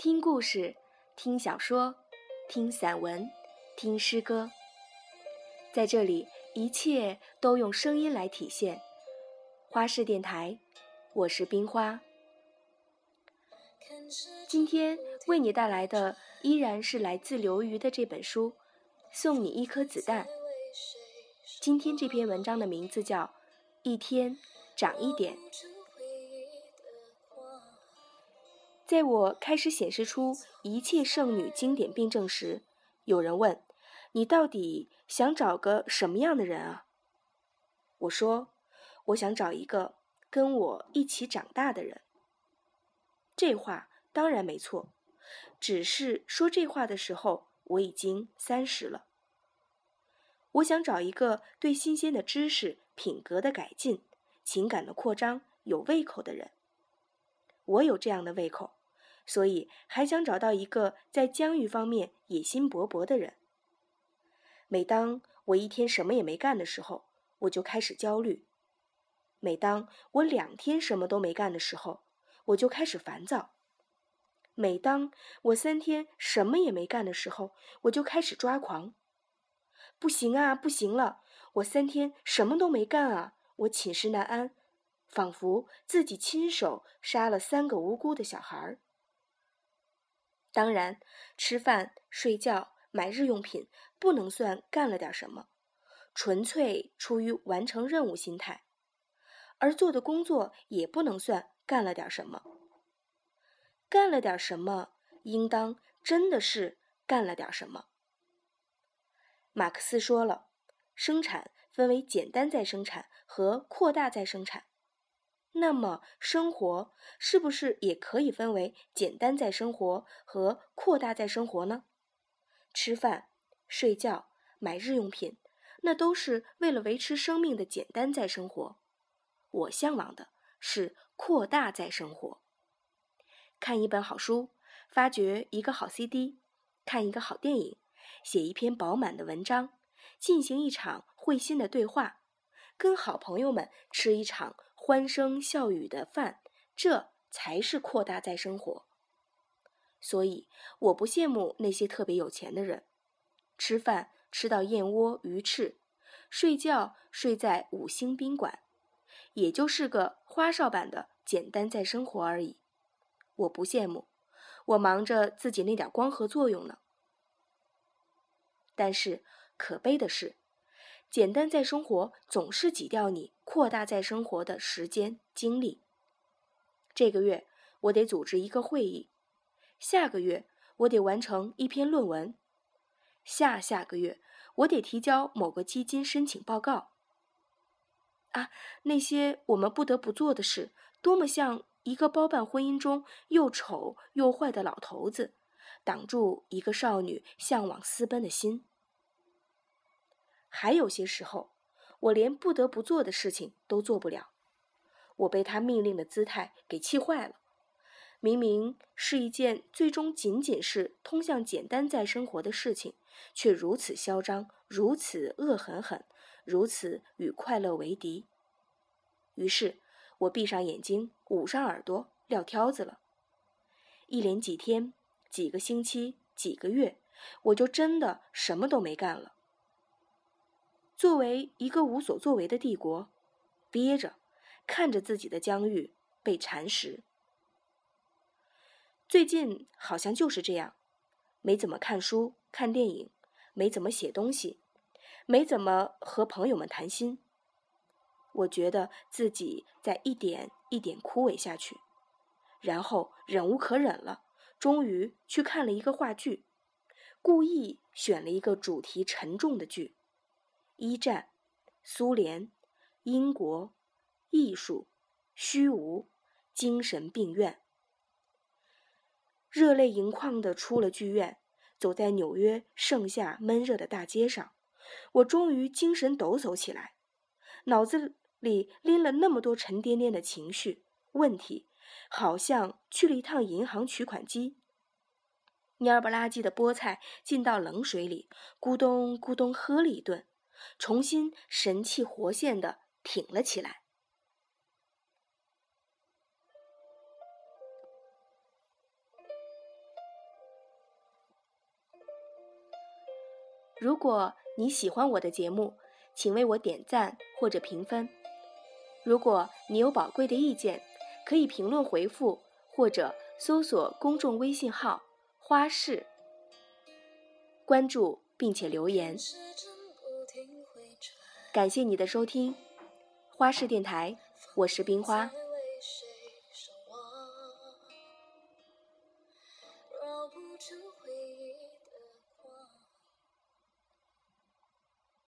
听故事，听小说，听散文，听诗歌，在这里，一切都用声音来体现。花式电台，我是冰花。今天为你带来的依然是来自刘瑜的这本书，《送你一颗子弹》。今天这篇文章的名字叫《一天长一点》。在我开始显示出一切剩女经典病症时，有人问：“你到底想找个什么样的人啊？”我说：“我想找一个跟我一起长大的人。”这话当然没错，只是说这话的时候我已经三十了。我想找一个对新鲜的知识、品格的改进、情感的扩张有胃口的人。我有这样的胃口。所以，还想找到一个在疆域方面野心勃勃的人。每当我一天什么也没干的时候，我就开始焦虑；每当我两天什么都没干的时候，我就开始烦躁；每当我三天什么也没干的时候，我就开始抓狂。不行啊，不行了！我三天什么都没干啊，我寝食难安，仿佛自己亲手杀了三个无辜的小孩儿。当然，吃饭、睡觉、买日用品不能算干了点什么，纯粹出于完成任务心态；而做的工作也不能算干了点什么。干了点什么，应当真的是干了点什么。马克思说了，生产分为简单再生产和扩大再生产。那么，生活是不是也可以分为简单在生活和扩大在生活呢？吃饭、睡觉、买日用品，那都是为了维持生命的简单在生活。我向往的是扩大在生活。看一本好书，发掘一个好 CD，看一个好电影，写一篇饱满的文章，进行一场会心的对话，跟好朋友们吃一场。欢声笑语的饭，这才是扩大再生活。所以我不羡慕那些特别有钱的人，吃饭吃到燕窝鱼翅，睡觉睡在五星宾馆，也就是个花哨版的简单再生活而已。我不羡慕，我忙着自己那点光合作用呢。但是可悲的是。简单在生活总是挤掉你扩大在生活的时间精力。这个月我得组织一个会议，下个月我得完成一篇论文，下下个月我得提交某个基金申请报告。啊，那些我们不得不做的事，多么像一个包办婚姻中又丑又坏的老头子，挡住一个少女向往私奔的心。还有些时候，我连不得不做的事情都做不了，我被他命令的姿态给气坏了。明明是一件最终仅仅是通向简单再生活的事情，却如此嚣张，如此恶狠狠，如此与快乐为敌。于是，我闭上眼睛，捂上耳朵，撂挑子了。一连几天、几个星期、几个月，我就真的什么都没干了。作为一个无所作为的帝国，憋着，看着自己的疆域被蚕食。最近好像就是这样，没怎么看书、看电影，没怎么写东西，没怎么和朋友们谈心。我觉得自己在一点一点枯萎下去，然后忍无可忍了，终于去看了一个话剧，故意选了一个主题沉重的剧。一战、苏联、英国、艺术、虚无、精神病院，热泪盈眶的出了剧院，走在纽约盛夏闷热的大街上，我终于精神抖擞起来，脑子里拎了那么多沉甸甸的情绪问题，好像去了一趟银行取款机，蔫不拉几的菠菜进到冷水里，咕咚咕咚喝了一顿。重新神气活现的挺了起来。如果你喜欢我的节目，请为我点赞或者评分。如果你有宝贵的意见，可以评论回复或者搜索公众微信号“花式”，关注并且留言。感谢你的收听，花式电台，我是冰花。